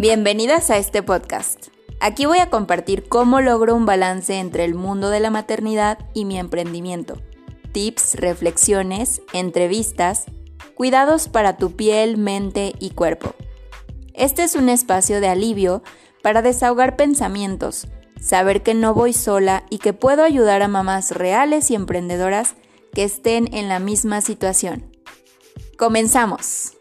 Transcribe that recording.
Bienvenidas a este podcast. Aquí voy a compartir cómo logro un balance entre el mundo de la maternidad y mi emprendimiento. Tips, reflexiones, entrevistas, cuidados para tu piel, mente y cuerpo. Este es un espacio de alivio para desahogar pensamientos, saber que no voy sola y que puedo ayudar a mamás reales y emprendedoras que estén en la misma situación. Comenzamos.